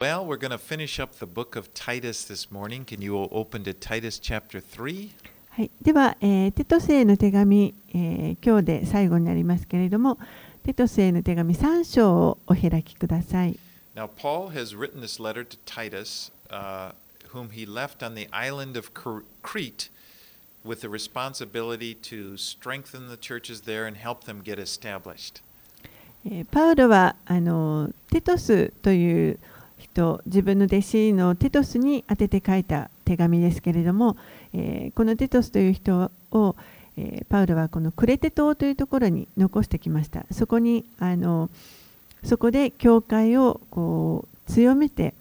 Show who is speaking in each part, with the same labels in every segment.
Speaker 1: Well, we're going to finish up the book of Titus this morning. Can you open to Titus chapter 3?
Speaker 2: はい、では、えー、テトスへの手紙、えー、今日で最後になりますけれども、テトスへの手紙3章をお開きください。
Speaker 1: Now, Paul has written this letter to Titus,、uh, whom he left on the island of Crete with the responsibility to strengthen the churches there and help them get established.
Speaker 2: パウロはあのテトスという人、自分の弟子のテトスに宛てて書いた手紙ですけれども、えーこのテトスという人を、えーパウロはこのクレテ島というところに残してきました。そこにあのそこで教会をこう強めて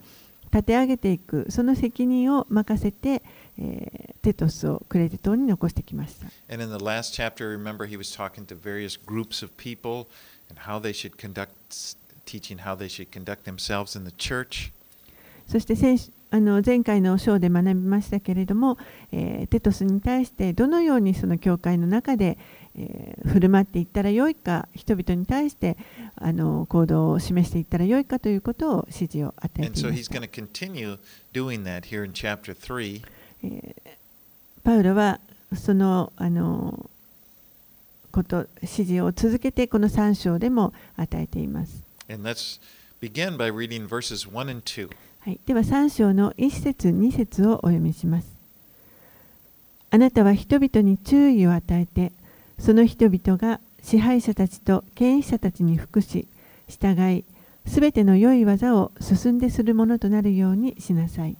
Speaker 2: 立て上げていくその責任を任せて、えーテトスをクレテ島に残してきました。
Speaker 1: And in the last chapter, remember, he was talking to various groups of people and how they should conduct, teaching how they should conduct themselves in the church.
Speaker 2: そして先週あの前回の章で学びましたけれども、えーテトスに対してどのようにその教会の中で、えー振る舞っていったらよいか人々に対してあの行動を示していったらよいかということを指示を与えてい
Speaker 1: so
Speaker 2: ま
Speaker 1: he's
Speaker 2: した
Speaker 1: going to continue doing that here in chapter 3.
Speaker 2: えーパウロはそのあのこと指示を続けてこの3章でも与えています。はい、では3章の1節2節をお読みします。あなたは人々に注意を与えて、その人々が支配者たちと権威者たちに服し、従い、すべての良い技を進んでするものとなるようにしなさい。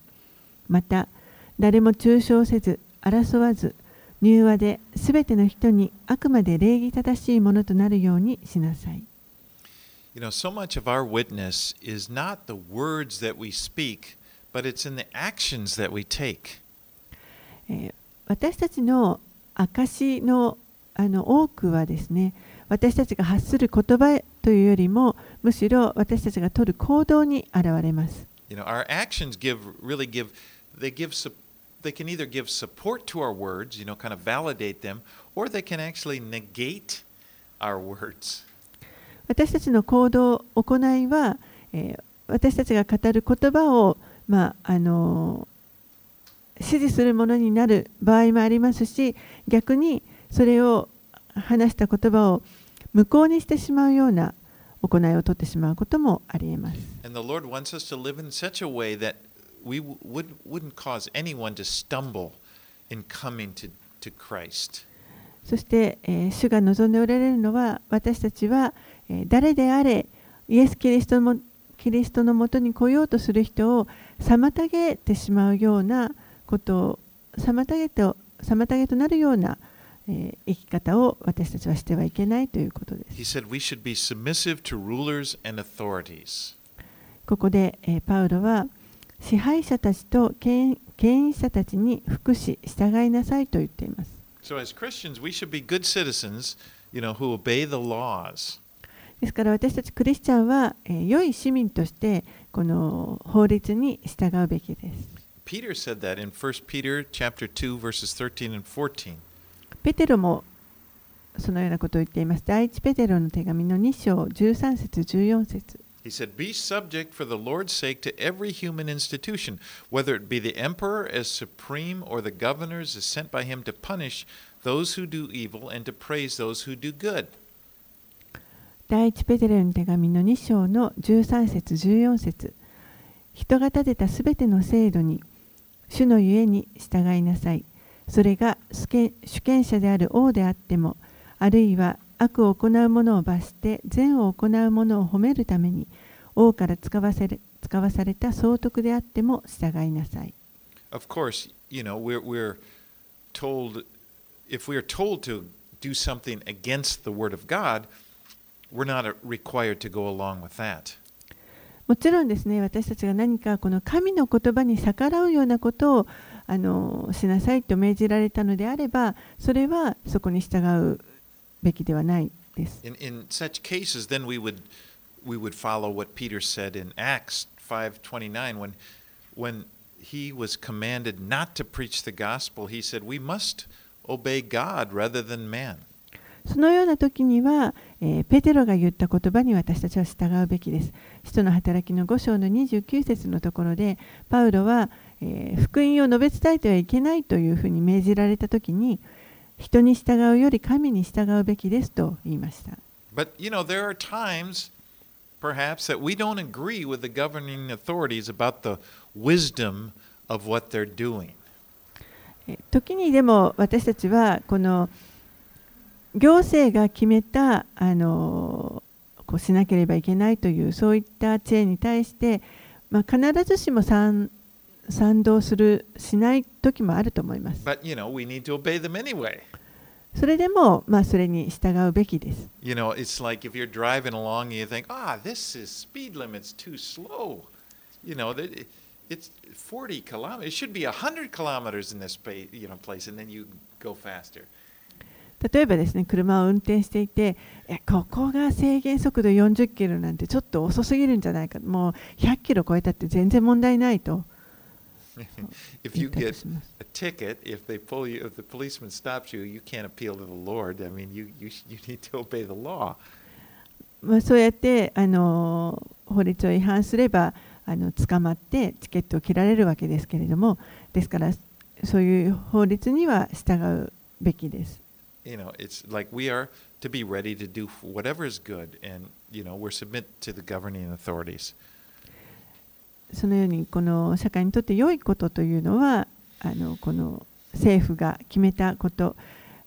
Speaker 2: また、誰も中傷せず、争わず、柔和ですべての人にあくまで礼儀正しいものとなるようにしなさい。
Speaker 1: You know, so much of our witness is not the words that we speak, but it's in the actions that we take.
Speaker 2: えー私たちの証のあの多くはですね私たちが発する言葉というよりもむしろ私たちが取る行動に現れます。
Speaker 1: You know, our actions give really give they give sup- they can either give support to our words, you know, kind of validate them, or they can actually negate our words.
Speaker 2: 私たちの行動、行いは、えー私たちが語る言葉を、まああの支持するものになる場合もありますし逆にそれを話した言葉を無効にしてしまうような行いをとってしまうこともありえます。
Speaker 1: We would, wouldn't cause anyone to stumble in coming to, to Christ.
Speaker 2: そして、えー主が望んでおられるのは私たちは、えー誰であれイエス・キリストもキリストのもとに来ようとする人を妨げてしまうようなことを妨げと妨げとなるような、えー生き方を私たちはしてはいけないということです。ここで、えーパウロは支配者たちと権権威者たちに服し従いなさいと言っています。
Speaker 1: So as Christians, we should be good citizens, you know, who obey the laws.
Speaker 2: ですから私たちクリスチャンは、えー良い市民としてこの法律に従うべきです。
Speaker 1: Peter said that in 1 Peter chapter 2 verses 13 and 14.
Speaker 2: ペテロもそのようなことを言っています。第一ペテロの手紙の2章13節14節
Speaker 1: He said, Be subject for the Lord's sake to every human institution, whether it be the emperor as supreme or the governors as sent by him to punish those who do evil and to praise those who do good.
Speaker 2: 第一ペテロの手紙の2章の13節14節人が立てたすべての制度に主のゆえに従いなさい。それが主権者である王であっても、あるいは悪を行う者を罰して善を行う者を褒めるために王から使わせれ使わされた総督であっても従いなさい。
Speaker 1: Of course, you know, we're, we're told, if we are told to do something against the Word of God, we're not uh, required to go along with that.
Speaker 2: もちろんですね私たちが何かこの神の言葉に逆らうようなことをあのしなさいと命じられたのであればそれはそこに従うべきではないです。
Speaker 1: In, in such cases, then we would, we would follow what Peter said in Acts 5.29 when, when he was commanded not to preach the gospel, he said, we must obey God rather than man.
Speaker 2: そのような時には、えーペテロが言った言葉に私たちは従うべきです。使徒の働きの5章の29節のところで、パウロは、えー福音を述べ伝えてはいけないというふうに命じられた時に、人に従うより神に従うべきですと言いました。
Speaker 1: But you know, there are times, perhaps, that we don't agree with the governing authorities about the wisdom of what they're doing.
Speaker 2: えー時にでも私たちはこの行政が決めたあのこうしなければいけないというそういった知恵に対して、まあ、必ずしも賛賛同するしない時もあると思います。
Speaker 1: But you know, we need to obey them anyway.
Speaker 2: それでも、まあ、それに従うべきです。
Speaker 1: You know, it's like if you're driving along and you think, ah, this is speed limit's too slow. You know, that it- it's 40 kilometers. It should be 100 kilometers in this pa- you know, place, and then you go faster.
Speaker 2: 例えばですね車を運転していてえここが制限速度40キロなんてちょっと遅すぎるんじゃないかもう100キロ超えたって全然問題ないと
Speaker 1: if
Speaker 2: 言
Speaker 1: you get a ticket, if they pull you, if the policeman stops you, you can't appeal to the Lord. I mean, you, you, you need to obey the law.
Speaker 2: まあ、そうやってあの法律を違反すればあの捕まってチケットを切られるわけですけれどもですからそういう法律には従うべきです。
Speaker 1: You know, it's like we are to be ready to do whatever is good, and you know, we're submit to the governing authorities.
Speaker 2: そのようにこの社会にとって良いことというのはあのこの政府が決めたこと、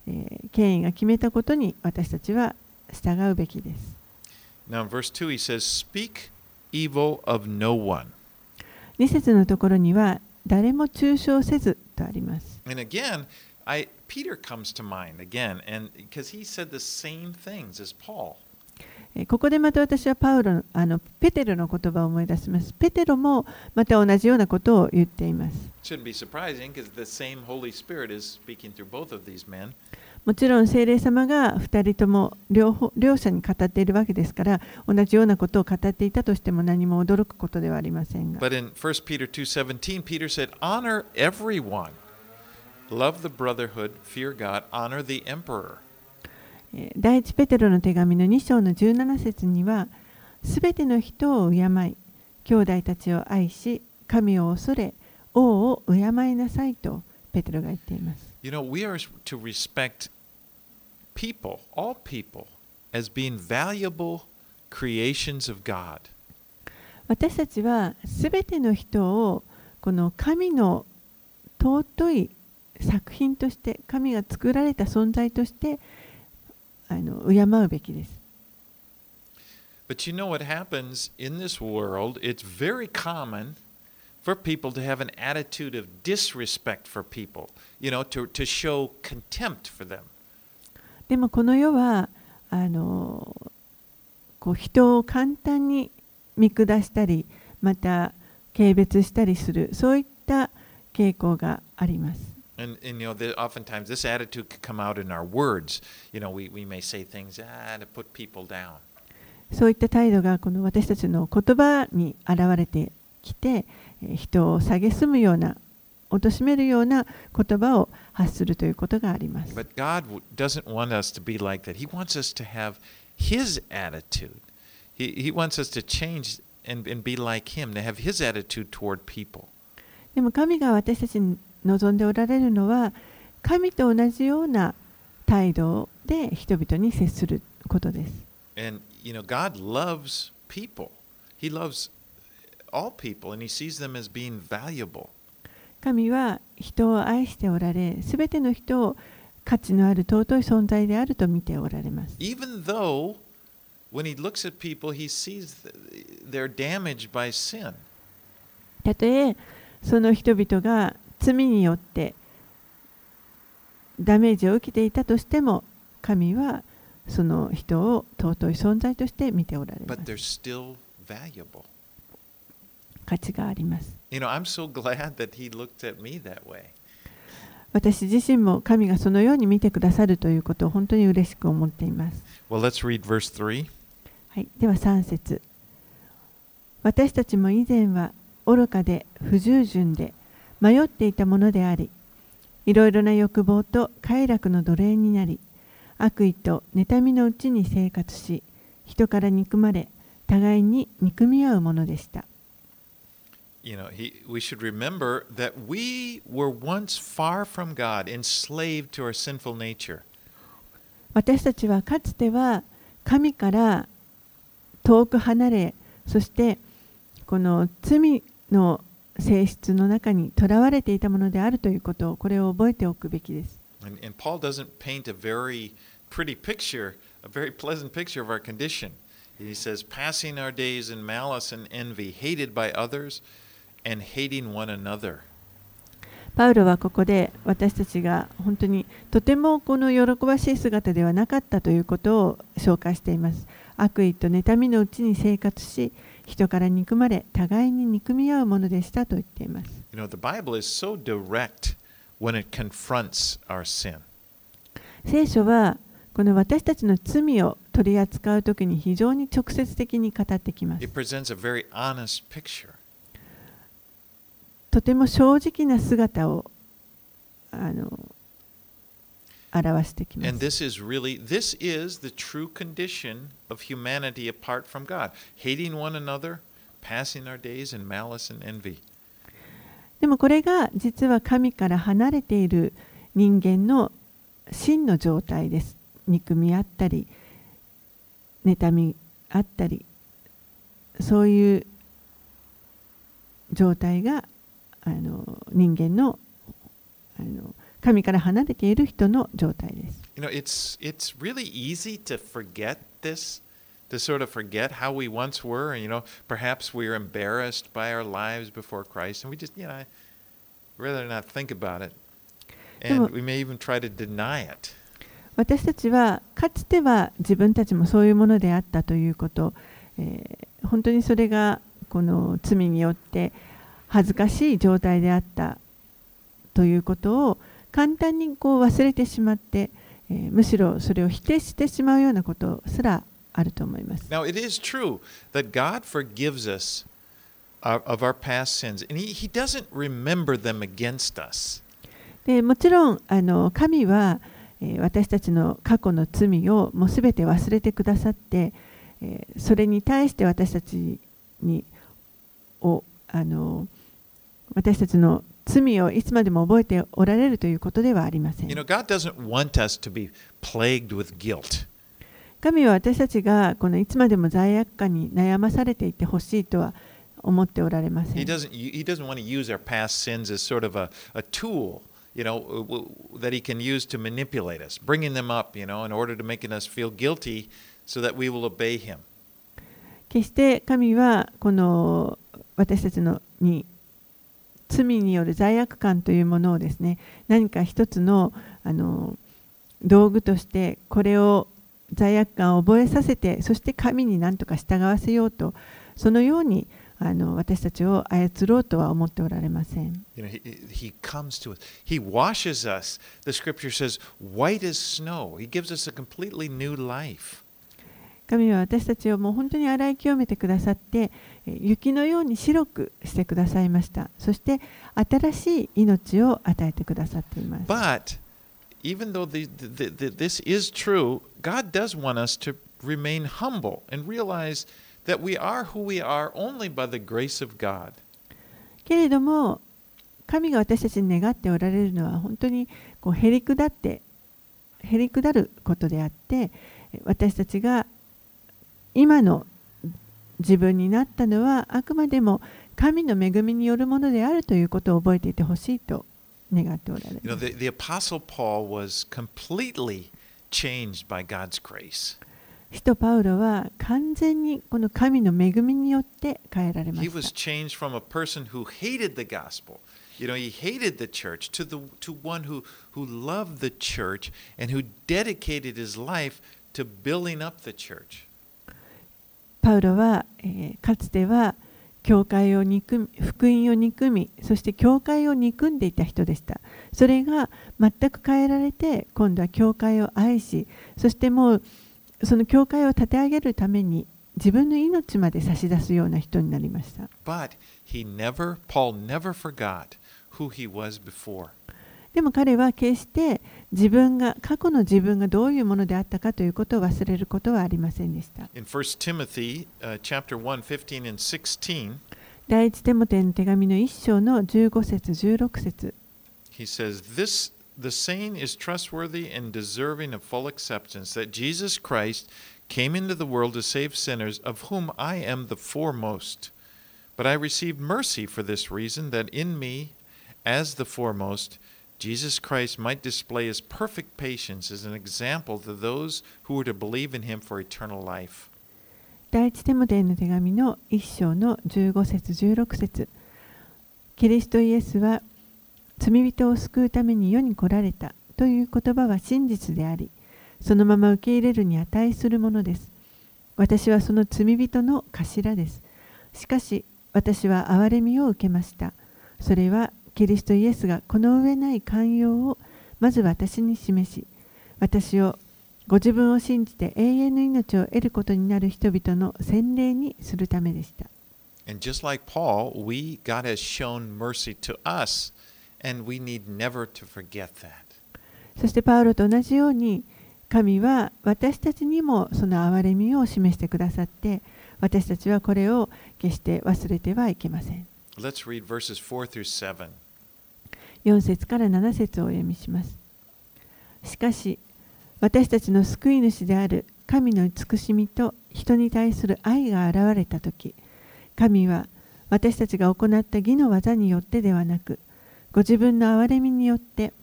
Speaker 2: えー権威が決めたことに私たちは従うべきです。
Speaker 1: Now, in verse 2, he says, Speak evil of no one.
Speaker 2: 2節のところには誰も中傷せずとあります。
Speaker 1: And again, I, Peter comes to mind again, and because he said the same things as Paul.
Speaker 2: ここでまた私はパウロの,あのペテロの言葉を思い出します。ペテロもまた同じようなことを言っています。もちろん聖霊様が2人とも両,者に語っているわけですから、同じようなことを語っていたとしても何も驚くことではありませんが。
Speaker 1: But in 1 Peter 2:17, Peter said, Honor everyone. Love the brotherhood, fear God, honor the emperor."
Speaker 2: えー第一ペテロの手紙の2章の17節にはすべての人を敬い兄弟たちを愛し神を恐れ王を敬いなさいとペテロが言っています
Speaker 1: You know, we are to respect people, all people, as being valuable creations of God.
Speaker 2: 私たちはすべての人をこの神の尊い作品として神が作られた存在としてあの敬うべきです。
Speaker 1: But you know what happens in this world? It's very common for people to have an attitude of disrespect for people, you know, to, to show contempt for them.
Speaker 2: でもこの世はあのこう人を簡単に見下したりまた軽蔑したりするそういった傾向があります。
Speaker 1: And, and you know, the, oftentimes this attitude could come out in our words. You know, we, we may say things ah, to put people down.
Speaker 2: そういった態度がこの私たちの言葉に現れてきてえー人を蔑むような貶めるような言葉を発するということがあります。
Speaker 1: But God doesn't want us to be like that. He wants us to have His attitude. He, he wants us to change and, and be like Him, to have His attitude toward people.
Speaker 2: でも神が私たちに望んでおられるのは神と同じような態度で人々に接することです。
Speaker 1: And, you know, God loves people. He loves all people, and He sees them as being valuable.
Speaker 2: 神は人を愛しておられ、すべての人を価値のある尊い存在であると見ておられます。
Speaker 1: Even though when He looks at people, He sees th- they're damaged by sin.
Speaker 2: たとえその人々が罪によってダメージを受けていたとしても、神はその人を尊い存在として見ておられます。価値があります。
Speaker 1: You know, I'm so glad that He looked at me that way.
Speaker 2: 私自身も神がそのように見てくださるということを本当に嬉しく思っています。
Speaker 1: Well, let's read verse 3.
Speaker 2: はい、では3節私たちも以前は愚かで不従順で迷っていたものでありいろいろな欲望と快楽の奴隷になり悪意と妬みのうちに生活し人から憎まれ互いに憎み合うものでした。
Speaker 1: You know, he, we should remember that we were once far from God, enslaved to our sinful nature.
Speaker 2: 私たちはかつては神から遠く離れそしてこの罪の性質の中にとらわれていたものであるということをこれを覚えておくべきです。
Speaker 1: And, and Paul doesn't paint a very pretty picture, a very pleasant picture of our condition. He says, passing our days in malice and envy, hated by others, and hating one another.
Speaker 2: パウロはここで私たちが本当にとてもこの喜ばしい姿ではなかったということを紹介しています。悪意と妬みのうちに生活し、人から憎まれ、互いに憎み合うものでしたと言っています。
Speaker 1: You know, the Bible is so direct when it confronts our sin.
Speaker 2: 聖書はこの私たちの罪を取り扱うときに非常に直接的に語ってきます。
Speaker 1: It presents a very honest picture.
Speaker 2: とても正直な姿をあの表してきます。でもこれが実は神から離れている人間の真の状態です。憎みあったり、妬みあったり、そういう状態があの人間の。あの神から離れている人の状態です。
Speaker 1: You know, it's it's really easy to forget this, to sort of forget how we once were. And you know, perhaps we were embarrassed by our lives before Christ, and we just, you know, rather not think about it. And we may even try to deny it.
Speaker 2: 私たちはかつては自分たちもそういうものであったということ、えー本当にそれがこの罪によって恥ずかしい状態であったということを簡単にこう忘れてしまって、えーむしろそれを否定してしまうようなことすらあると思います。
Speaker 1: Now, it is true that God forgives us of, our past sins, and he, he doesn't remember them against us.
Speaker 2: でもちろんあの神は、えー私たちの過去の罪をもうすべて忘れてくださって、えーそれに対して私たちにをあの私たちの罪をいつまでも覚えておられるということではありません
Speaker 1: You。know, God doesn't want us to be plagued with guilt.
Speaker 2: 神は私たちがこのいつまでも罪悪感に悩まされていてほしいとは思っておられませ
Speaker 1: He
Speaker 2: ん。
Speaker 1: doesn't, he doesn't want to use our past sins as sort of a, a tool, you know, that he can use to manipulate us, bringing them up, you know, in order to making us feel guilty so that we will obey him.
Speaker 2: 決して神はこの私たちのに罪による罪悪感というものをですね何か一つのあの道具としてこれを罪悪感を覚えさせてそして神に何とか従わせようとそのようにあの私たちを操ろうとは思っておられません。
Speaker 1: You know, he, he comes to us. He washes us. The scripture says, white as snow. He gives us a completely new life.
Speaker 2: 神は私たちをもう本当に洗い清めてくださってえー雪のように白くしてくださいましたそして新しい命を与えてくださっています
Speaker 1: But even though the, the, the, this is true, God does want us to remain humble and realize that we are who we are only by the grace of God.
Speaker 2: けれども神が私たちに願っておられるのは本当にこうへりくだってへりくだることであってえ私たちが今の自分になったのはあくまでも神の恵みによるものであるということを覚えていてほしいと願っておられ
Speaker 1: You know,
Speaker 2: ます。
Speaker 1: the, the Apostle Paul was completely changed by God's grace.
Speaker 2: 使徒パウロは完全にこの神の恵みによって変えられま
Speaker 1: He
Speaker 2: し
Speaker 1: was
Speaker 2: た。
Speaker 1: changed from a person who hated the gospel. You know, he hated the church to, the, to one who, who loved the church and who dedicated his life to building up the church.
Speaker 2: パウロは、えーかつては教会を憎み福音を憎みそして教会を憎んでいた人でしたそれが全く変えられて今度は教会を愛しそしてもうその教会を立て上げるために自分の命まで差し出すような人になりました
Speaker 1: But he never, Paul never forgot who he was before.
Speaker 2: でも彼は決して自分が過去の自分がどういうものであったかということを忘れることはありませんでした。
Speaker 1: In 1 Timothy uh, chapter 1, 15 and 16,
Speaker 2: 第一テモテの手紙の1章の15節16節
Speaker 1: he says, This the saying is trustworthy and deserving of full acceptance that Jesus Christ came into the world to save sinners, of whom I am the foremost. But I received mercy for this reason, that in me, as the foremost, Jesus Christ might display his perfect patience as an example to those who were to believe in him for eternal life.
Speaker 2: 第一テモテへの手紙の1章の15節16節キリストイエスは罪人を救うために世に来られたという言葉は真実でありそのまま受け入れるに値するものです私はその罪人の頭ですしかし私は憐れみを受けましたそれはキリストイエスがこの上ない寛容をまず私に示し私をご自分を信じて永遠の命を得ることになる人々の洗礼にするためでした。
Speaker 1: And just like Paul, we God has shown mercy to us, and we need never to forget that.
Speaker 2: そしてパウロと同じように神は私たちにもその憐れみを示してくださって私たちはこれを決して忘れてはいけません。
Speaker 1: Let's read verses 4 through 7.
Speaker 2: 4節から7節をお読みします。しかし私たちの救い主である神の慈しみと人に対する愛が現れた時神は私たちが行った義の技によってではなくご自分の憐れみによって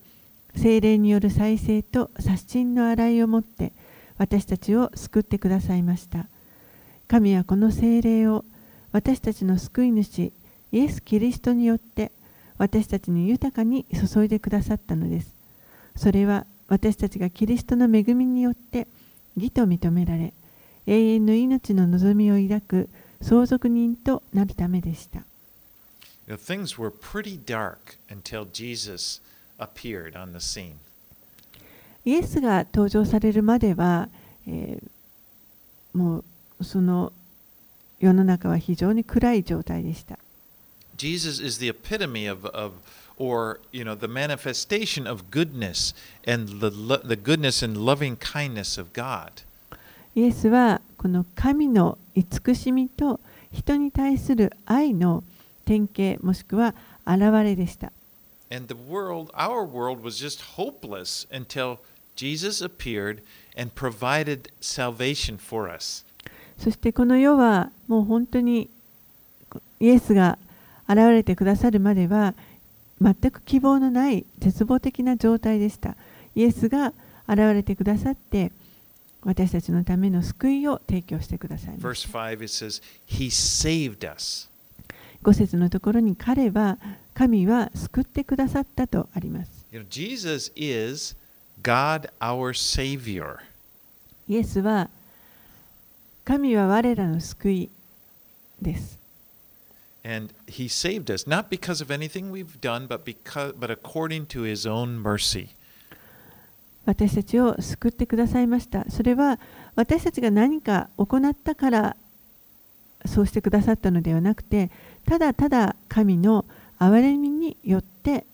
Speaker 2: 精霊による再生と殺人の洗いをもって私たちを救ってくださいました神はこの精霊を私たちの救い主イエス・キリストによって私たちに豊かに注いでくださったのです。それは私たちがキリストの恵みによって義と認められ永遠の命の望みを抱く相続人となるためでした。
Speaker 1: You know, things were pretty dark until Jesus appeared on the scene.
Speaker 2: イエスが登場されるまでは、えーもうその世の中は非常に暗い状態でした
Speaker 1: Jesus is the epitome of, of or you know, the manifestation of goodness and the, lo- the goodness and loving kindness of God.
Speaker 2: イエスはこの神の慈しみと人に対する愛の典型もしくは現れでした
Speaker 1: And the world, our world, was just hopeless until Jesus appeared and provided salvation for us.
Speaker 2: そしてこの世はもう本当にイエスが 現れてくださるまでは全く希望のない絶望的な状態でした。イエスが現れてくださって私たちのための救いを提供してくださいま
Speaker 1: Verse
Speaker 2: した。
Speaker 1: 5, it says, He saved us.
Speaker 2: 5節のところに彼は神は救ってくださったとあります。
Speaker 1: You know, Jesus is God our Savior.
Speaker 2: イエスは神は我らの救いです。
Speaker 1: And he saved us not because of anything we've done, but because but according to his own mercy.
Speaker 2: 私たちを救ってくださいました。それは私たちが何か行ったからそうしてくださったのではなくて、ただただ神の憐れみによって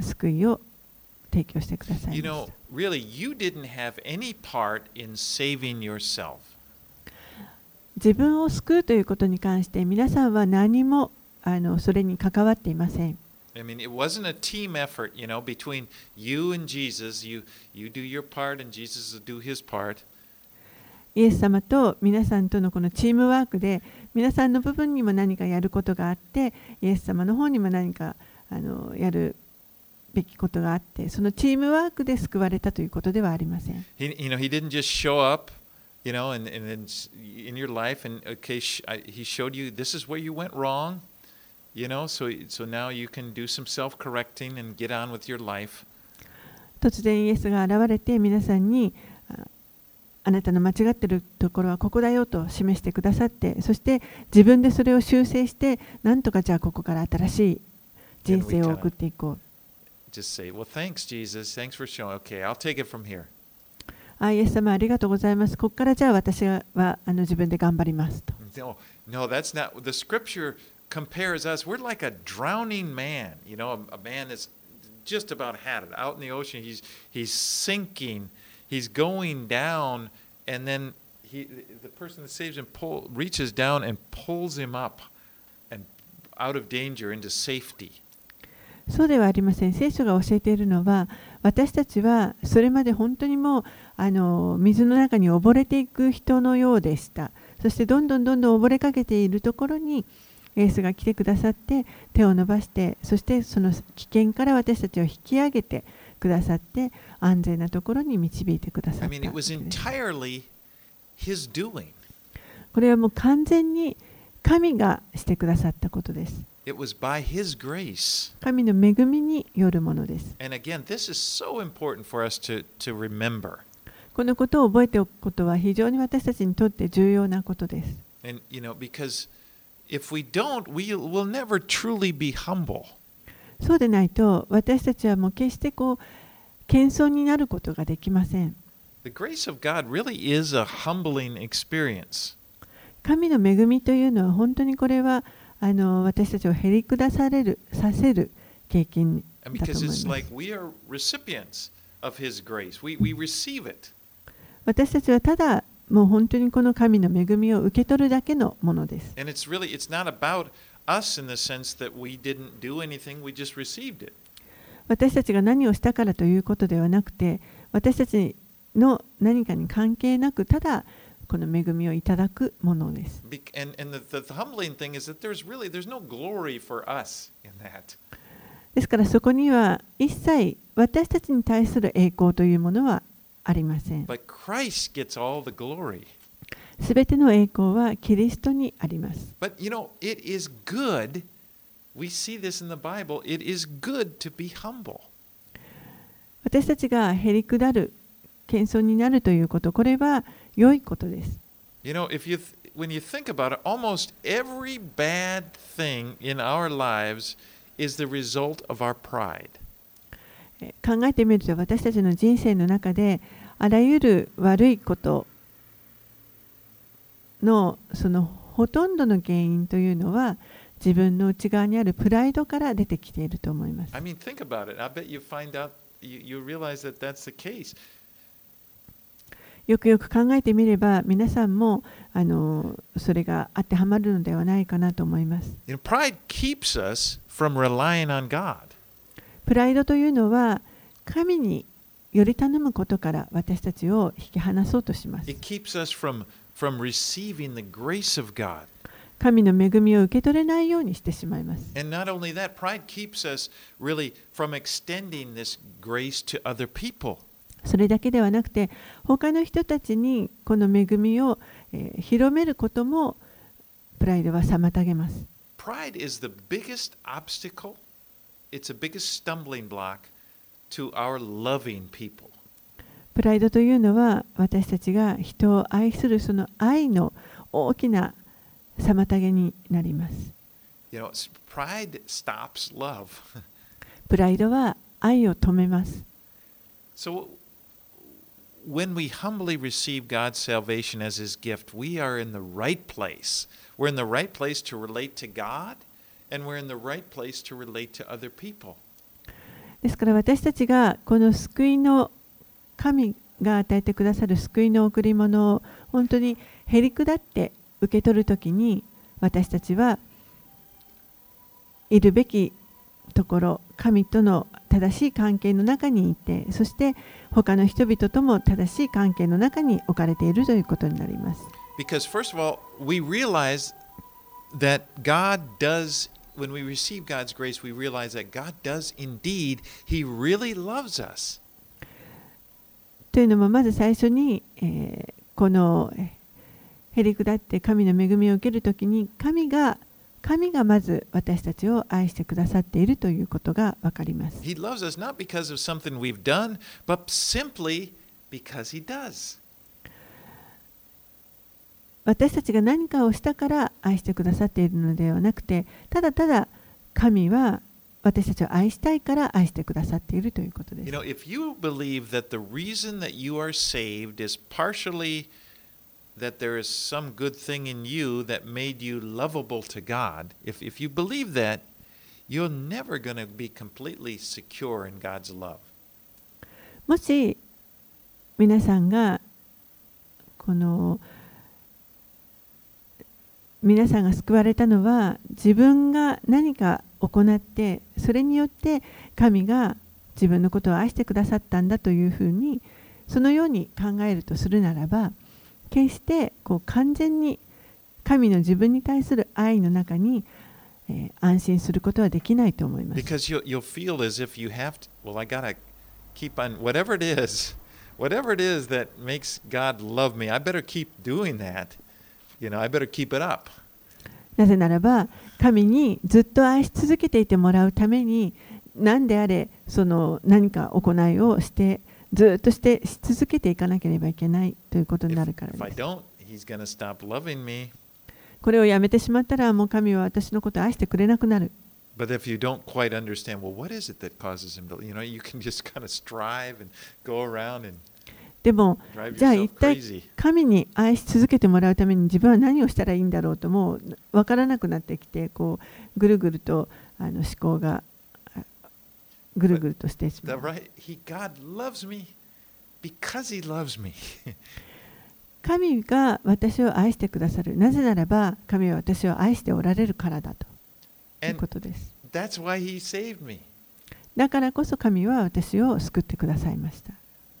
Speaker 2: 救いを提供してください
Speaker 1: You
Speaker 2: ま
Speaker 1: know,
Speaker 2: した。
Speaker 1: really, you didn't have any part in saving yourself.
Speaker 2: 自分を救うということに関して皆さんは何もあのそれに関わっていません。
Speaker 1: I mean, it wasn't a team effort, you know, between you and Jesus. You you do your part, and Jesus will do his part.
Speaker 2: イエス様と皆さんとのこのチームワークで皆さんの部分にも何かやることがあってイエス様の方にも何かあのやるべきことがあってそのチームワークで救われたということではありません。
Speaker 1: He, you know, he didn't just show up, you know, and, and then s- in your life, and okay, sh- I, he showed you this is where you went wrong, you know. So so now you can do some self-correcting and get on with your life.
Speaker 2: 突然イエスが現れて皆さんにああなたの間違っているところはここだよと示してくださってそして自分でそれを修正してなんとかじゃあここから新しい人生を送っていこう。
Speaker 1: Just say, well, thanks, Jesus. Thanks for showing. Okay, I'll take it from here.
Speaker 2: あイエス様ありがとうございます。ここからじゃあ私はあの自分で頑張りますと。
Speaker 1: No, that's not. The scripture compares us. We're like a drowning man. You know, a, man is just about had it. Out in the ocean, he's, he's sinking, he's going down, and then he, the person that saves him pull, reaches down and pulls him up and out of danger into safety.
Speaker 2: そうではありません。聖書が教えているのは、私たちはそれまで本当にもうあの水の中に溺れていく人のようでした。そしてどんどんどんどん溺れかけているところに、エースが来てくださって、手を伸ばして、そしてその危険から私たちを引き上げてくださって、安全なところに導いてくださった.これはもう完全に神がしてくださったことです。
Speaker 1: It was by his grace.
Speaker 2: 神の恵みによるものです。
Speaker 1: And again, this is so important for us to, to remember.
Speaker 2: このことを覚えておくことは非常に私たちにとって重要なことです。そうでないと私たちはもう決してこう謙遜になることができません。神の恵みというのは本当にこれはあの私たちを減りくださ,れるさせる経験だす。私たちはただもう本当にこの神の恵みを受け取るだけのものです。私たちが何をしたからということではなくて、私たちの何かに関係なく、ただこの恵みをいただくものです。ですからそこには一切私たちに対する栄光というものはありません。すべての栄光はキリストにあります。
Speaker 1: But you know, it is good. We see this in the Bible. It is good to be humble.
Speaker 2: 私たちがへり下る、謙遜になるということ、これは良いことです。
Speaker 1: You know, if you when you think about it, almost every bad thing in our lives is the result of our pride.
Speaker 2: え考えてみると私たちの人生の中であらゆる悪いことのそのほとんどの原因というのは自分の内側にあるプライドから出てきていると思います
Speaker 1: I。mean, think about it. I bet you find out you, you realize that that's the case.
Speaker 2: よくよく考えてみれば皆さんもあのそれが当てはまるのではないかなと思います。
Speaker 1: You know, pride keeps us from relying on God.
Speaker 2: プライドというのは神により頼むことから私たちを引き離そうとします。神の恵みを受け取れないようにしてしまいます。それだけではなくて、他の人たちにこの恵みを、広めることもプライドは妨げます。
Speaker 1: it's the biggest stumbling block to our loving people.
Speaker 2: プライドというのは私たちが人を愛するその愛の大きな妨げになります。
Speaker 1: You know, s- pride stops love.
Speaker 2: プライドは愛を止めます。
Speaker 1: so when we humbly receive God's salvation as his gift, we are in the right place. We're in the right place to relate to God, And we're in the right place to relate to other people.
Speaker 2: ですから私たちがこの救いの神が与えてくださる救いの贈り物を本当にへり下って受け取るときに私たちはいるべきところ神との正しい関係の中にいてそして他の人々とも正しい関係の中に置かれているということになります。
Speaker 1: Because, first of all, we realize that God does, when we receive God's grace, we realize that God does indeed, He really loves us.
Speaker 2: というのもまず最初に、えーこのえーへり下って神の恵みを受けるときに神が神がまず私たちを愛してくださっているということがわかります。
Speaker 1: He loves us not because of something we've done, but simply because He does.
Speaker 2: 私たちが何かをしたから愛してくださっているのではなくてただただ神は私たちを愛したいから愛してくださっているということで
Speaker 1: You
Speaker 2: す。
Speaker 1: know, if you believe that the reason that you are saved is partially that there is some good thing in you that made you lovable to God, if, if you believe that, you're never going to be completely secure in God's love.
Speaker 2: もし皆さんがこの皆さんが救われたのは自分が何か行ってそれによって神が自分のことを愛してくださったんだというふうにそのように考えるとするならば決してこう完全に神の自分に対する愛の中に安心することはできないと思います。
Speaker 1: You know, I better keep it up.
Speaker 2: なぜならば神にずっと愛し続けていてもらうために何であれその何か行いをしてずっとしてし続けていかなければいけないということになるからです。
Speaker 1: don't, He's going to stop loving me.
Speaker 2: これをやめてしまったらもう神は私のことを愛してくれなくなる。
Speaker 1: But if you don't quite understand, well, what is it that causes him to, you know, you can just kind of strive and go around and
Speaker 2: でもじゃあ一体.神に愛し続けてもらうために自分は何をしたらいいんだろうともう分からなくなってきてこうぐるぐるとあの思考があぐるぐるとしてしまう。神が私を愛してくださる。なぜならば神は私を愛しておられるからだということです。だからこそ神は私を救ってくださいました。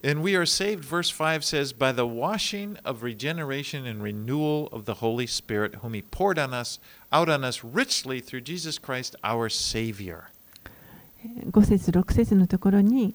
Speaker 1: And we are saved, verse 5 says, by the washing of regeneration and renewal of the Holy Spirit, whom He poured on us, out on us richly through Jesus Christ our Savior.
Speaker 2: 5節6節のところに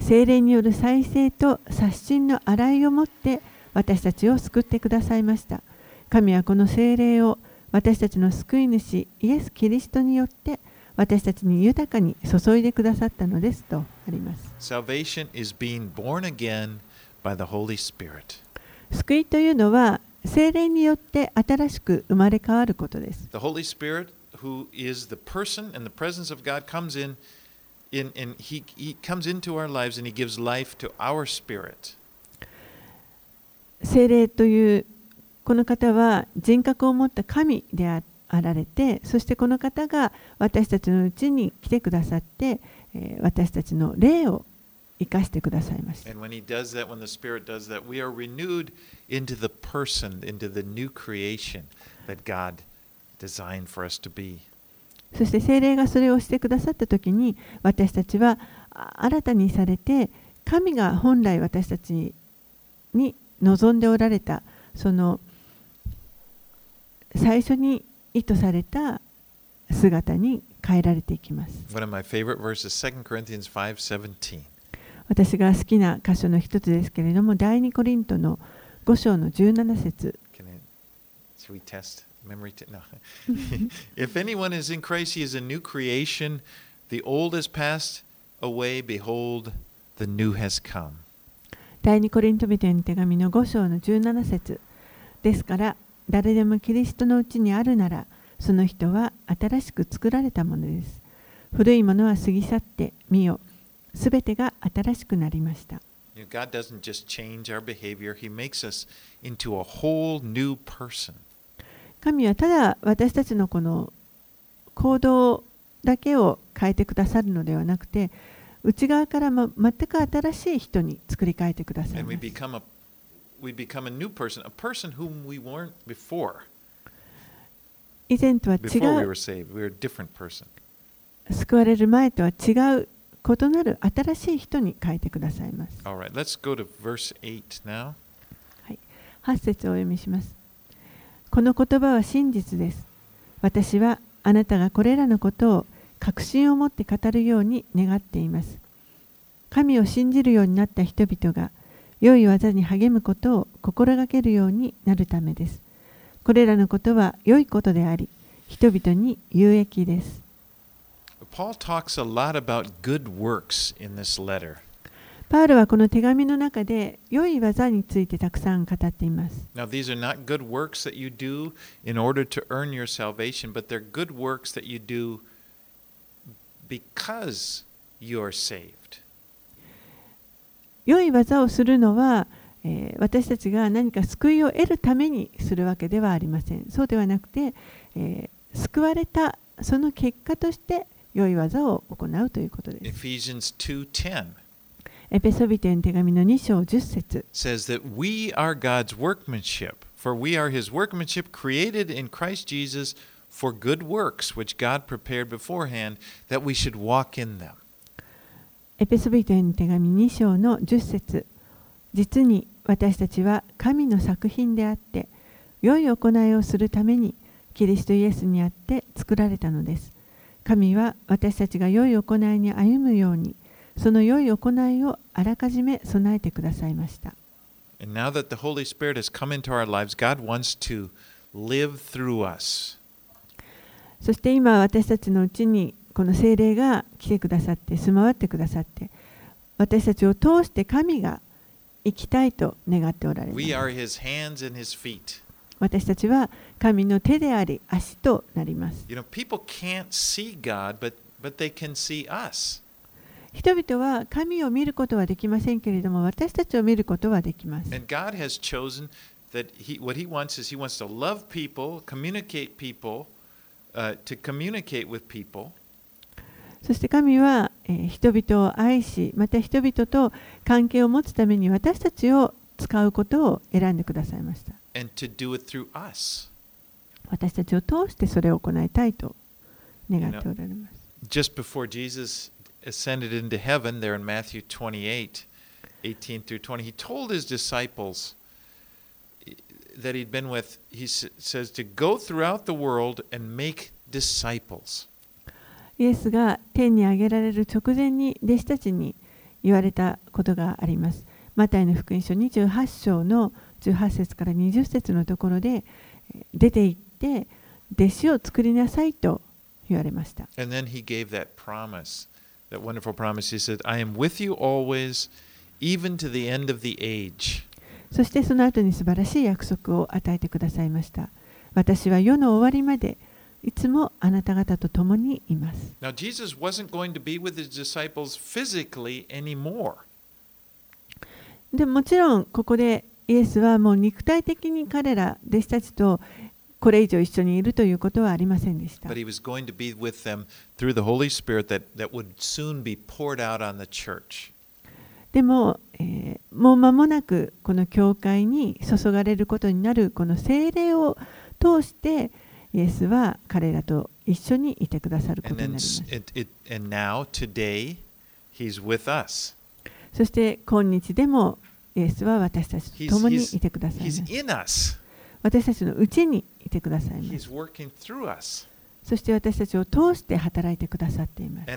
Speaker 2: 精霊による再生と刷新の洗いをもって私たちを救ってくださいました。神はこの精霊を私たちの救い主イエス・キリストによって私たちに豊かに注いでくださったのですとあります。
Speaker 1: Salvation is being born again by the Holy Spirit.
Speaker 2: 救いというのは精霊によって新しく生まれ変わることです。
Speaker 1: The Holy Spirit, who is the person and the presence of God, comes in, in and he, he comes into our lives and He gives life to our spirit.
Speaker 2: 精霊というこの方は人格を持った神でああられてそしてこの方が私たちのうちに来てくださって、えー私たちの霊を生かしてくださいました。そして聖霊がそれをしてくださった時に私たちは新たにされて神が本来私たちに望んでおられたその最初に意図された姿に変えられていきます。
Speaker 1: One of my favorite verses, 2 Corinthians 5:17.
Speaker 2: 私が好きな箇所の一つですけれども、第2コリントの5章の17節
Speaker 1: should we test memory? T- no. if anyone is in Christ, he is a new creation. The old has passed away. Behold, the new has come.
Speaker 2: 第2コリント人への手紙の5章の17節ですから、誰でもキリストのうちにあるなら、その人は新しく作られたものです。古いものは過ぎ去って、見よ、すべてが新しくなりました。
Speaker 1: You know, God doesn't just change our behavior, He makes us into a whole new person.
Speaker 2: 神はただ私たちのこの行動だけを変えてくださるのではなくて、内側からも全く新しい人に作り変えてくださいます。以前とは違う.救われる前とは違う異なる新しい人に変えてくださいます。
Speaker 1: Right, 8 now.
Speaker 2: 8節をお読みします。この言葉は真実です。私はあなたがこれらのことを確信を持って語るように願っています。神を信じるようになった人々が良い技に励むことを心がけるようになるためです。これらのことは良いことであり、人々に有益です。
Speaker 1: Paul talks a lot about good works in this letter.
Speaker 2: パウルはこの手紙の中で良い技についてたくさん語っています。
Speaker 1: Now, these are not good works that you do in order to earn your salvation, but they're good works that you do because you're saved.
Speaker 2: 良い技をするのは、えー私たちが何か救いを得るためにするわけではありません。そうではなくて、えー救われたその結果として良い技を行うということです。
Speaker 1: Ephesians 2:10
Speaker 2: エペソビテの手紙の2章10節
Speaker 1: says that we are God's workmanship, for we are his workmanship created in Christ Jesus for good works which God prepared beforehand that we should walk in them.
Speaker 2: エペソビテの手紙2章の10節実に私たちは神の作品であって良い行いをするためにキリストイエスにあって作られたのです神は私たちが良い行いに歩むようにその良い行いをあらかじめ備えてくださいました
Speaker 1: And now that the Holy Spirit has come into our lives, God wants to live through us.
Speaker 2: そして今私たちのうちにこの聖霊が来てくださって住まわってくださって私たちを通して神が生きたいと願っておられます.私たちは神の手であり足となります
Speaker 1: You know, people can't see God, but, but they can see us.
Speaker 2: 人々は神を見ることはできませんけれども私たちを見ることはできます
Speaker 1: And God has chosen that he, what He wants is He wants to love people, communicate people, uh, to communicate with people,
Speaker 2: そして神は、えー人々を愛しまた人々と関係を持つために私たちを使うことを選んでくださいました.私たちを通してそれを行いたいと願っておられます
Speaker 1: Just before Jesus ascended into heaven, there in Matthew 28 18 through 20, He told His disciples that He'd been with, He says, to go throughout the world and make disciples.
Speaker 2: イエスが天に上げられる直前に弟子たちに言われたことがあります。マタイの福音書28章の18節から20節のところでえー出て行って弟子を作りなさいと言われました。
Speaker 1: And then he gave that promise, that wonderful promise. He said, I am with you always, even to the end of the age.
Speaker 2: そしてその後に素晴らしい約束を与えてくださいました。私は世の終わりまでいつもあなた方と共にいます。
Speaker 1: Now, Jesus wasn't going to be with his disciples physically anymore.
Speaker 2: でもちろんここでイエスはもう肉体的に彼ら弟子たちとこれ以上一緒にいるということはありませんでした
Speaker 1: But。he was going to be with them through the Holy Spirit that, that would soon be poured out on the church.
Speaker 2: でも、えーもう間もなくこの教会に注がれることになるこの聖霊を通してイエスは彼らと一緒にいてくださることになります。そして今日でもイエスは私たちと共にいてくださいます。私たちのうちにいてくださいます。そして私たちを通して働いてくださっています。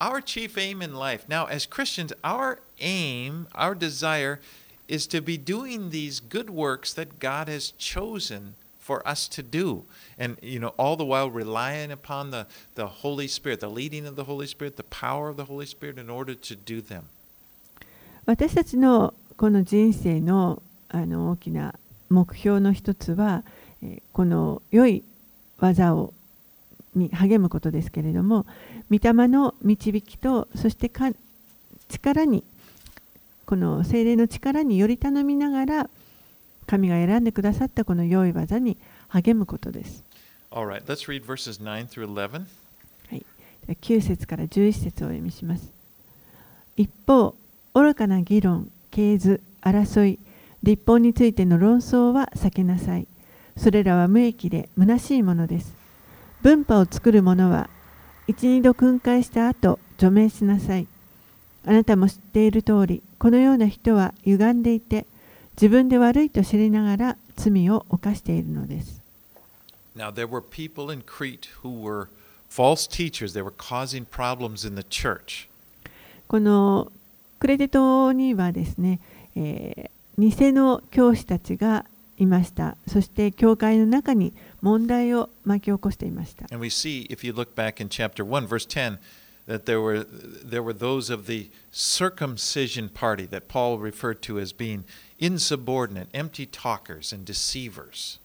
Speaker 1: Our chief aim in life, now as Christians, our aim, our desire is to be doing these good works that God has chosen for us to do. And, you know, all the while relying upon the, the Holy Spirit, the leading of the Holy Spirit, the power of the Holy Spirit in order to do them.
Speaker 2: 私たちのこの人生のあの大きな目標の一つは、この良い技をに励むことですけれども御霊の導きとそしてか力にこの精霊の力により頼みながら神が選んでくださったこの良い技に励むことです。
Speaker 1: All right, let's read verses 9 through 11.
Speaker 2: 9節から11節をお読みします。一方、愚かな議論、系図、争い、立法についての論争は避けなさい。それらは無益で虚しいものです。文派を作る者は、一二度訓戒した後、除名しなさい。あなたも知っている通り、このような人は歪んでいて、自分で悪いと知りながら罪を犯しているのです。
Speaker 1: Now, there were people in Crete who were false teachers. They were causing problems in the church.
Speaker 2: このクレディトにはですね、えー偽の教師たちがいました。そして教会の中に問題を巻き起こしていました。
Speaker 1: And we see, if you look back in chapter 1, verse 10, that there were, there were those of the circumcision party that Paul referred to as being insubordinate, empty talkers, and deceivers.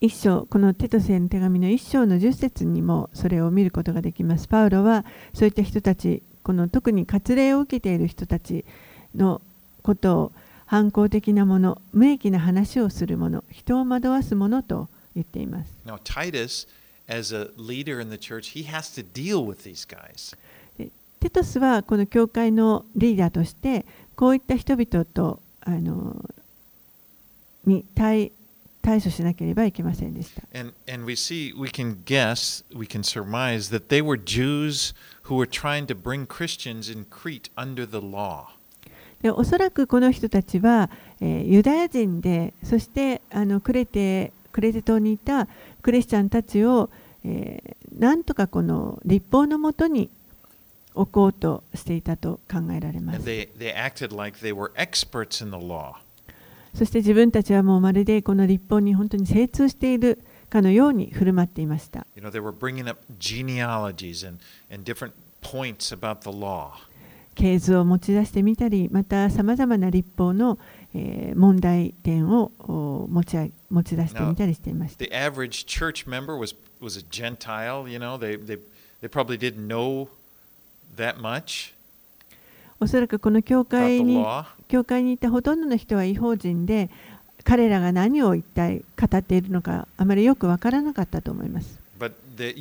Speaker 2: 一章、このテトセの手紙の一章の10節にもそれを見ることができます。パウロはそういった人たち、この特に割礼を受けている人たちのことを反抗的なもの、無益な話をするもの、人を惑わすものと言っています。
Speaker 1: Now, Titus as a leader in the church, he has to deal with these guys.
Speaker 2: テトスはこの教会のリーダーとしてこういった人々とあのに対,対処しなければいけませんでした。おそらくこの人たちは、え、ユダヤ人でそしてあのク,レテクレテ島にいたクリスチャンたちを、え、なんとかこの立法のもとに置こうとしていたと考えられます。そして自分たちはもうまるでこの立法に本当に精通しているかのように振る舞っていました。経図を持ち出してみたり、またさまざまな立法の問題点を持ち出してみたりしていました。おそらくこの教会に教会にいたほとんどの人は違法人で彼らが何を一体語っているのかあまりよくわからなかったと思います。
Speaker 1: The,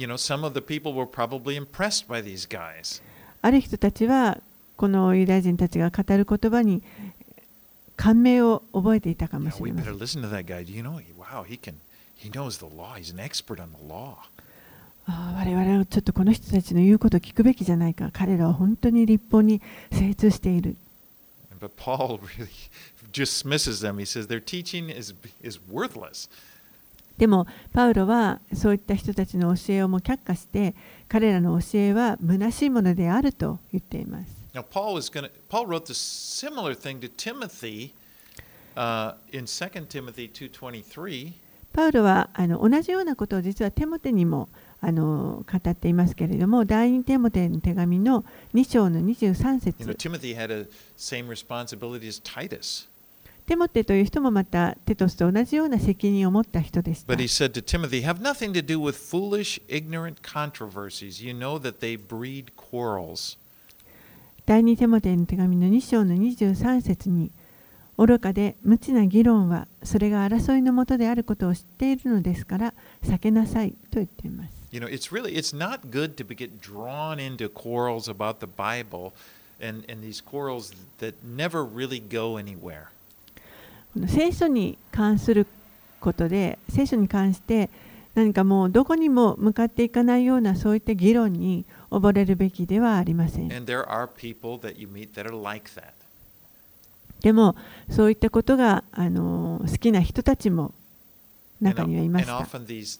Speaker 2: ある人たちはこのユダヤ人たちが語る言葉に感銘を覚えていたかもしれません。我々はちょっとこの人たちの言うことを聞くべきじゃないか。彼らは本当に立法に精通している。でも、パウロはそういった人たちの教えをも却下して、彼らの教えは虚しいものであると言っています。パウロ Paul, is gonna, Paul にもあの語っていますけれども、第二テモテの手紙の2章の23節。テモテという人もまたテトスと同じような責任を持った人で。
Speaker 1: す。
Speaker 2: 第二テモテの手紙の2章の23節に、愚かで無知な議論は、それが争いのもとであることを知っているのですから、避けなさいと言っています。
Speaker 1: You know, it's really it's not good to get drawn into quarrels about the Bible and, and these quarrels that never really go anywhere.
Speaker 2: 聖書に関することで聖書に関して何かもうどこにも向かっていかないようなそういった議論に溺れるべきではありません
Speaker 1: And like.
Speaker 2: でもそういったことがあの好きな人たちも
Speaker 1: And,
Speaker 2: 中にはいま
Speaker 1: and
Speaker 2: した
Speaker 1: often these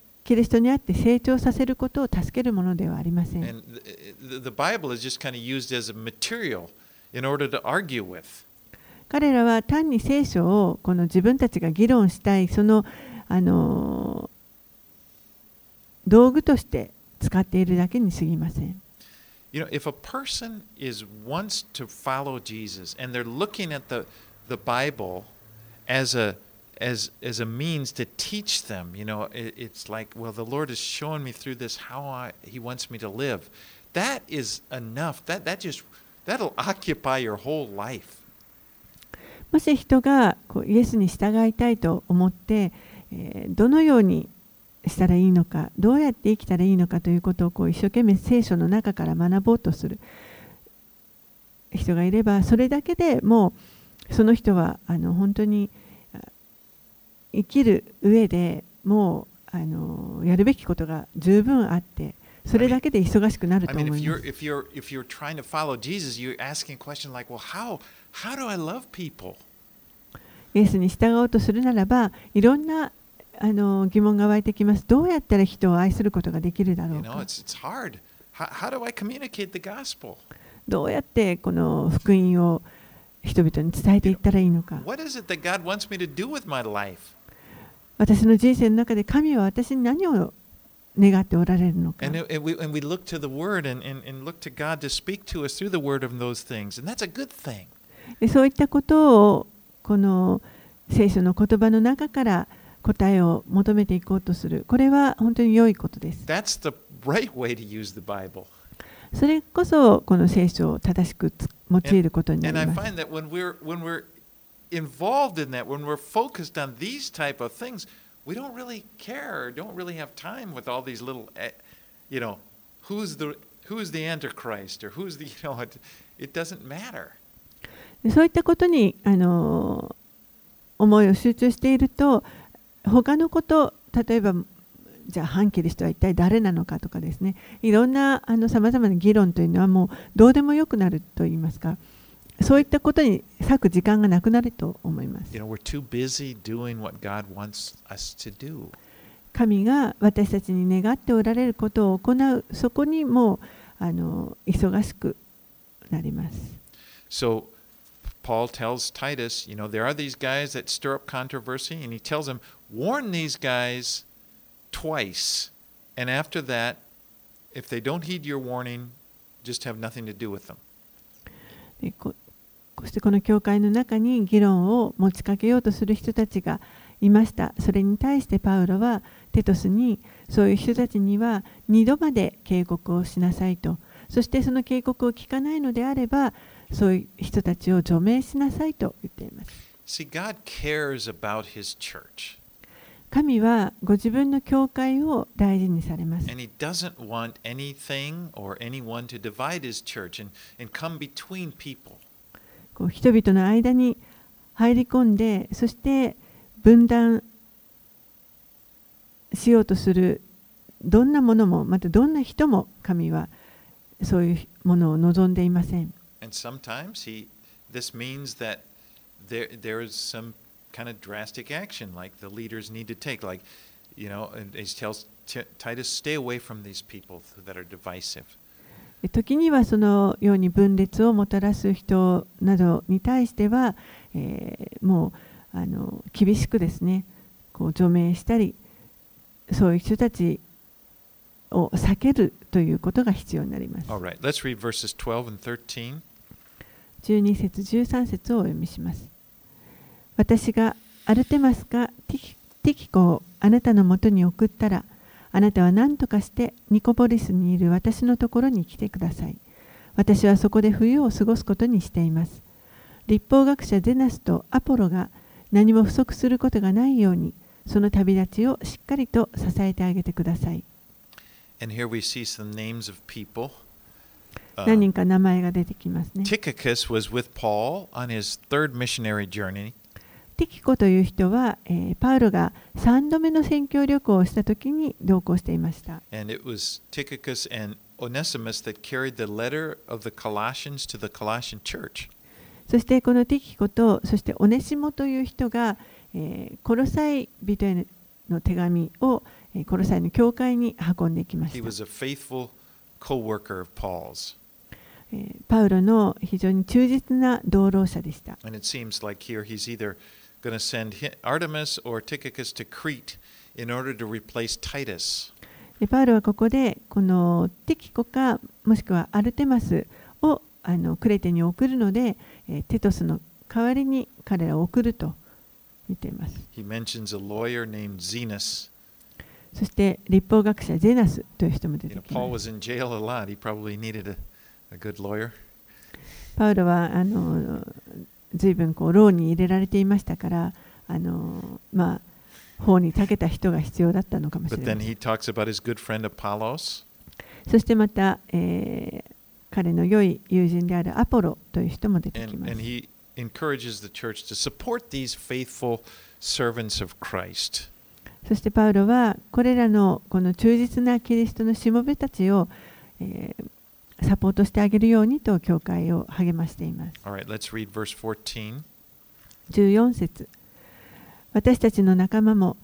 Speaker 2: キリストにあって成長させることを助けるものではありません。彼らは単に聖書をこの自分たちが議論したいその,あの道具として使っているだけにすぎません。
Speaker 1: As as a means to teach them, you know, it, it's like, well, the Lord is showing me through this how I, He wants me to live. That is enough. That that just that'll occupy your whole life.
Speaker 2: もし人がこうイエスに従いたいと思って、えーどのようにしたらいいのかどうやって生きたらいいのかということをこう一生懸命聖書の中から学ぼうとする人がいればそれだけでもうその人はあの本当にあ生きる上でもうあのやるべきことが十分あってそれだけで忙しくなると思います。イエスに従おうとするならばいろんなあの疑問が湧いてきます。どうやったら人を愛することができるだろう。どうやってこの福音を人々に伝えていったらいいのか。私の人生の中で神は私に何を願っておられるのか
Speaker 1: And, and, we, and we look to the Word and, and, and look to God to speak to us through the Word of those things. And that's a good thing.
Speaker 2: でそういったことをこの聖書の言葉の中から答えを求めていこうとするこれは本当に良いことです
Speaker 1: That's the right way to use the Bible.
Speaker 2: それこそこの聖書を正しくつ用いることにな
Speaker 1: And I
Speaker 2: ります
Speaker 1: find that when we're when we're involved in that, when we're focused on these type of things, we don't really care, don't really have time with all these little, you know, who's the who's the Antichrist or who's the, you know, it, it doesn't matter.
Speaker 2: そういったことにあの思いを集中していると他のこと例えばじゃあ反キリストは一体誰なのかとかですねいろんなさまざまな議論というのはもうどうでもよくなると言いますかそういったことに割く時間がなくなると思います.神が私たちに願っておられることを行うそこにもうあの忙しくなります
Speaker 1: So Paul tells Titus, you know, there are these guys that stir up controversy, and he tells him, warn these guys twice. And after that, if they don't heed your warning, just have nothing to do with them.
Speaker 2: でここうしてこの教会の中に議論を持ちかけようとする人たちがいました。それに対してパウロはテトスにそういう人たちには2度まで警告をしなさいと。そしてその警告を聞かないのであればそういう人たちを除名しなさいと言っています。
Speaker 1: See, God cares about his church,
Speaker 2: 神はご自分の教会を大事にされます。
Speaker 1: and he doesn't want anything or anyone to divide his church and, and come between people.
Speaker 2: こう人々の間に入り込んでそして分断しようとするどんなものもまたどんな人も神はそういうものを望んでいません。
Speaker 1: And sometimes he, this means that there, there is some kind of drastic action like the leaders need to take. Like, you know, and he tells Ti- Titus, stay away from these people that are divisive.
Speaker 2: で時にはそのように分裂をもたらす人などに対しては、えーもうあの厳しくですねこう除名したりそういう人たちを避けるということが必要になります。
Speaker 1: Right, let's read verses 12 and 13.
Speaker 2: 12節13節をお読みします。私がアルテマスかティキティキコをあなたのもとに送ったら、あなたは何とかしてニコポリスにいる私のところに来てください。私はそこで冬を過ごすことにしています。立法学者ゼナスとアポロが何も不足することがないように、その旅立ちをしっかりと支えてあげてください。
Speaker 1: And here we see some names of people.
Speaker 2: 何
Speaker 1: Uh,
Speaker 2: 人か名前が出てきますね。
Speaker 1: Tychicus was with Paul on his third missionary journey.
Speaker 2: ティキコという人は、パウロが3度目の宣教旅行をした時に同行していました。そしてこのティキコとそしてオネシモという人が、コロサイビトへの手紙を、コロサイの教会に運んできました。パウロの非常に忠実な道路者でした。パウロはここでこのテキコかもしくはアルテマスをクレテに送るのでテトスの代わりに彼らを送ると言っています。そして立法学者ゼナスという人も出てきます。パウロはあのずいぶんこう牢に入れられていましたから、あのまあ、法にたけた人が必要だったのかもしれません。そしてまた、えー、彼の良い友人であるアポロという人も出てきま
Speaker 1: した
Speaker 2: そしてパウロはこれらのこの忠実なキリストのしもべたちを、えー、サポートしてあげるようにと教会を励ましています。
Speaker 1: All right, let's read verse 14.
Speaker 2: 14節私たちの仲間も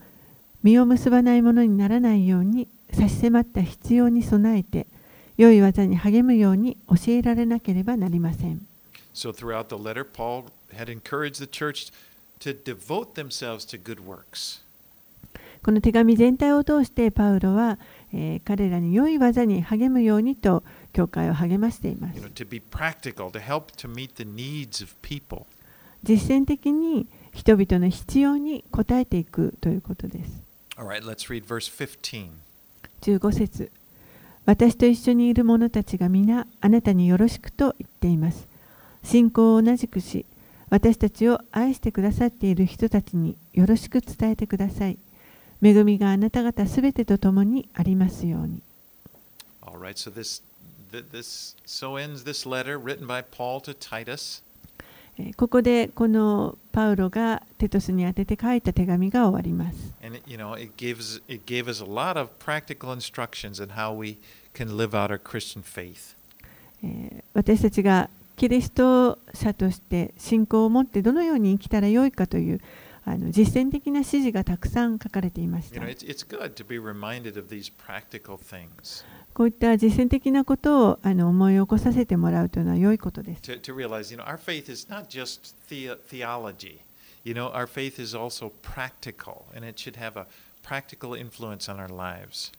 Speaker 2: 実を結ばないものにならないように差し迫った必要に備えて良い技に励むように教えられなければなりません。
Speaker 1: So throughout the letter, Paul had encouraged the church to devote themselves to good works.
Speaker 2: この手紙全体を通してパウロは、えー彼らに良い技に励むようにと教会を励ましています.実践的に人々の必要に応えていくということです。
Speaker 1: All right, let's read verse 15.
Speaker 2: 15節。私と一緒にいる者たちが皆あなたによろしくと言っています。信仰を同じくし私たちを愛してくださっている人たちによろしく伝えてください。恵みがあなた方すべてと共にありますように。
Speaker 1: All right, so this, th- this, so ends this letter written by Paul to Titus.
Speaker 2: ここでこのパウロがテトスに宛てて書いた手紙が終わります。私たちがキリスト者として信仰を持ってどのように生きたらよいかというあの実践的な指示がたくさん書かれていま
Speaker 1: す。
Speaker 2: こういった実践的なことをあの思い起こさせてもらうというのは良いことです。
Speaker 1: to, to realize, you know, our faith is not just the, theology. You know, our faith is also practical, and it should have a practical influence on our lives.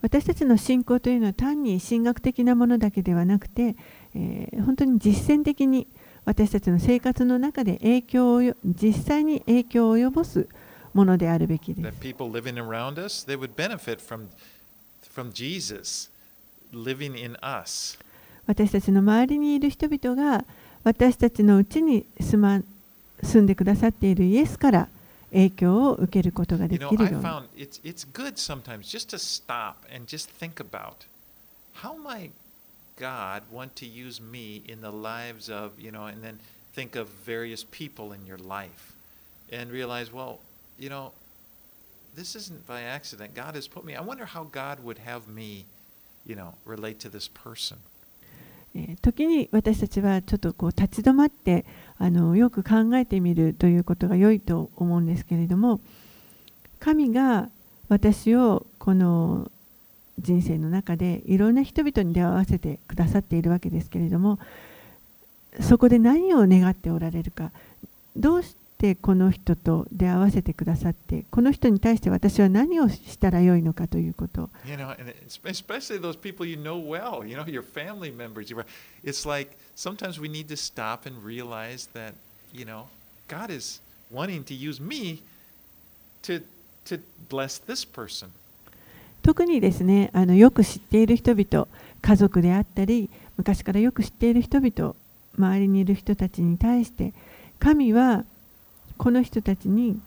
Speaker 2: 私たちの信仰というのは単に神学的なものだけではなくて、えー本当に実践的に私たちの生活の中で影響をよ実際に影響を及ぼすものであるべきで
Speaker 1: That
Speaker 2: す。
Speaker 1: people living around us, they would benefit from, from Jesus living in us.
Speaker 2: 私たちの周りにいる人々が私たちのうちに住ま住んでくださっているイエスから影響を受けることが
Speaker 1: You
Speaker 2: で
Speaker 1: know,
Speaker 2: きる
Speaker 1: I
Speaker 2: ように。
Speaker 1: found it's, it's good sometimes just to stop and just think about how might God want to use me in the lives of, you know, and then think of various people in your life and realize, well, you know, this isn't by accident. God has put me. I wonder how God would have me, You know, relate to this person.
Speaker 2: 時に私たちはちょっとこう立ち止まってあのよく考えてみるということが良いと思うんですけれども神が私をこの人生の中でいろんな人々に出会わせてくださっているわけですけれどもそこで何を願っておられるかどうしてこの人と出会わせてくださってこの人に対して私は何をしたらよいのかということを
Speaker 1: You know, and it's- especially those people you know well, you know, your family members. It's like sometimes we need to stop and realize that, you know, God is wanting to use me to to bless this person.
Speaker 2: 特にですねあのよく知っている人々家族であったり昔からよく知っている人々周りにいる人たちに対して神はこの人たちに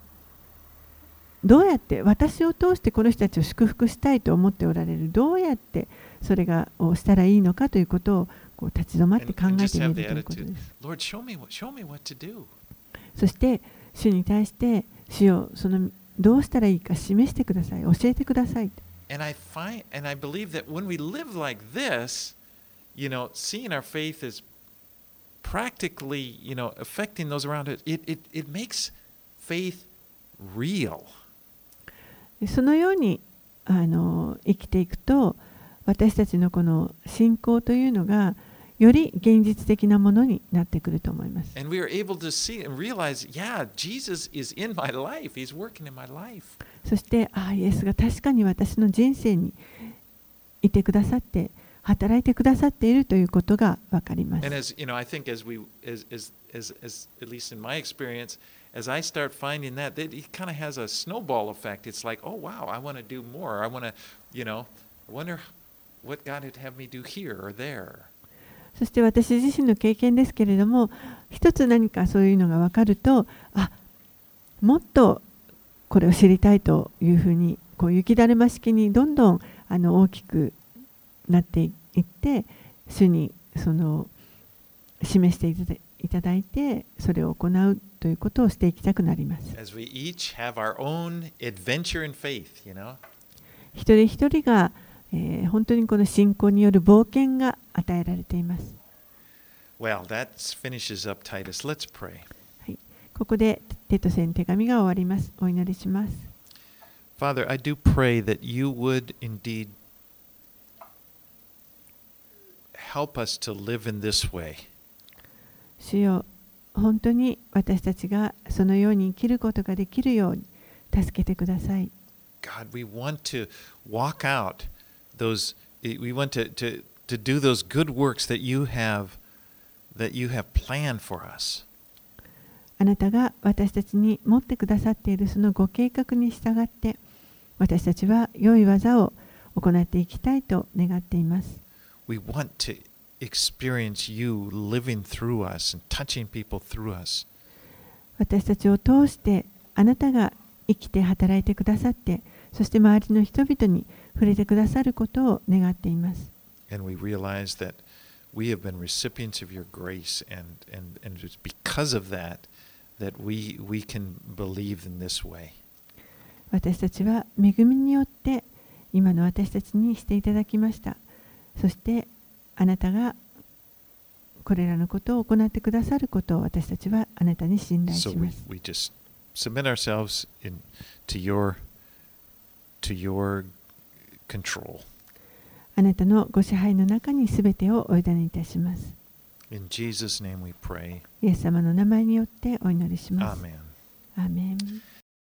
Speaker 2: どうやって私を通してこの人たちを祝福したいと思っておられるどうやってそれがをしたらいいのかということをこう立ち止まって考えてみるという。そして主に対して主をそのどうしたらいいか示してください教えてください。
Speaker 1: And I find and I believe that when we live like this, you know, seeing our faith is practically, you know, affecting those around us, it, it, it makes faith real.
Speaker 2: そのようにあの生きていくと私たちのこの信仰というのがより現実的なものになってくると思います。
Speaker 1: And we are able to see and realize, yeah, Jesus is in my life. He's working in my life.
Speaker 2: そしてああイエスが確かに私の人生にいてくださって働いてくださっているということが分かります
Speaker 1: as you know, I think as we as as as, as at least in my experience, as I start finding that, that it kind of has a snowball effect. It's like, oh wow, I want to do more. I want to, you know, wonder what God would have me do here or there.
Speaker 2: そして私自身の経験ですけれども一つ何かそういうのが分かるとあもっとこれを知りたいというふうにこう雪だるま式にどんどんあの大きくなっていって主にその示していただいてそれを行うということをしていきたくなります。一人一人が、えー本当にこの信仰による冒険が与えられています。
Speaker 1: Well, that finishes up Titus. Let's pray.
Speaker 2: ここでテトセン手紙が終わります。お祈りします。
Speaker 1: Father, I do pray that you would indeed help us to live in this way.
Speaker 2: 主よ本当に私たちがそのように生きることができるように助けてください。
Speaker 1: God, we want to walk out those, we want to, to, to do those good works that you have, that you have planned for us.
Speaker 2: あなたが私たちに持ってくださっているそのご計画に従って私たちは良い技を行っていきたいと願っています。
Speaker 1: We want to experience you living through us and touching people through us.
Speaker 2: 私たちを通してあなたが生きて働いてくださってそして周りの人々に触れてくださることを願っています。
Speaker 1: And we realize that we have been recipients of your grace, and, and, and it's because of that that we, we can believe in this way.
Speaker 2: 私たちは恵みによって今の私たちにしていただきました。そしてあなたがこれらのことを行ってくださることを私たちはあなたに信頼
Speaker 1: So
Speaker 2: しま
Speaker 1: we,
Speaker 2: す。
Speaker 1: we just submit ourselves in, to, your, to your control.
Speaker 2: あなたのご支配の中にすべてをお委ねいたします。
Speaker 1: In Jesus' name we pray.
Speaker 2: イエス様の名前によってお祈りします。
Speaker 1: Amen.
Speaker 2: アーメン